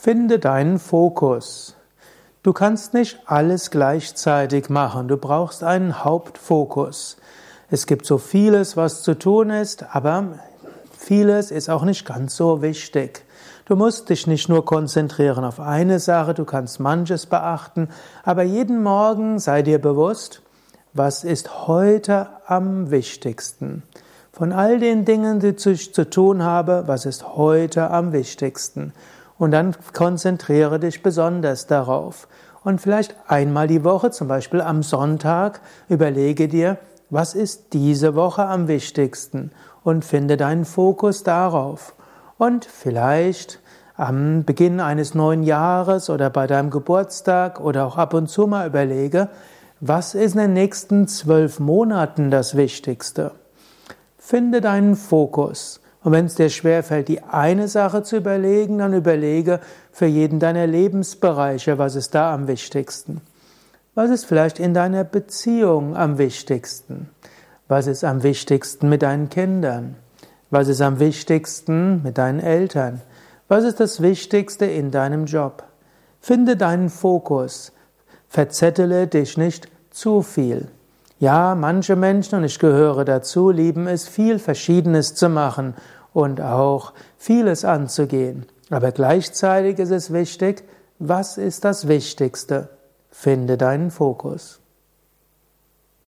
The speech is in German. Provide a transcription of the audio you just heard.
Finde deinen Fokus. Du kannst nicht alles gleichzeitig machen. Du brauchst einen Hauptfokus. Es gibt so vieles, was zu tun ist, aber vieles ist auch nicht ganz so wichtig. Du musst dich nicht nur konzentrieren auf eine Sache, du kannst manches beachten, aber jeden Morgen sei dir bewusst, was ist heute am wichtigsten. Von all den Dingen, die ich zu tun habe, was ist heute am wichtigsten? Und dann konzentriere dich besonders darauf. Und vielleicht einmal die Woche, zum Beispiel am Sonntag, überlege dir, was ist diese Woche am wichtigsten? Und finde deinen Fokus darauf. Und vielleicht am Beginn eines neuen Jahres oder bei deinem Geburtstag oder auch ab und zu mal überlege, was ist in den nächsten zwölf Monaten das Wichtigste? Finde deinen Fokus. Und wenn es dir schwerfällt, die eine Sache zu überlegen, dann überlege für jeden deiner Lebensbereiche, was ist da am wichtigsten. Was ist vielleicht in deiner Beziehung am wichtigsten? Was ist am wichtigsten mit deinen Kindern? Was ist am wichtigsten mit deinen Eltern? Was ist das Wichtigste in deinem Job? Finde deinen Fokus. Verzettele dich nicht zu viel. Ja, manche Menschen, und ich gehöre dazu, lieben es, viel Verschiedenes zu machen und auch vieles anzugehen. Aber gleichzeitig ist es wichtig, was ist das Wichtigste? Finde deinen Fokus.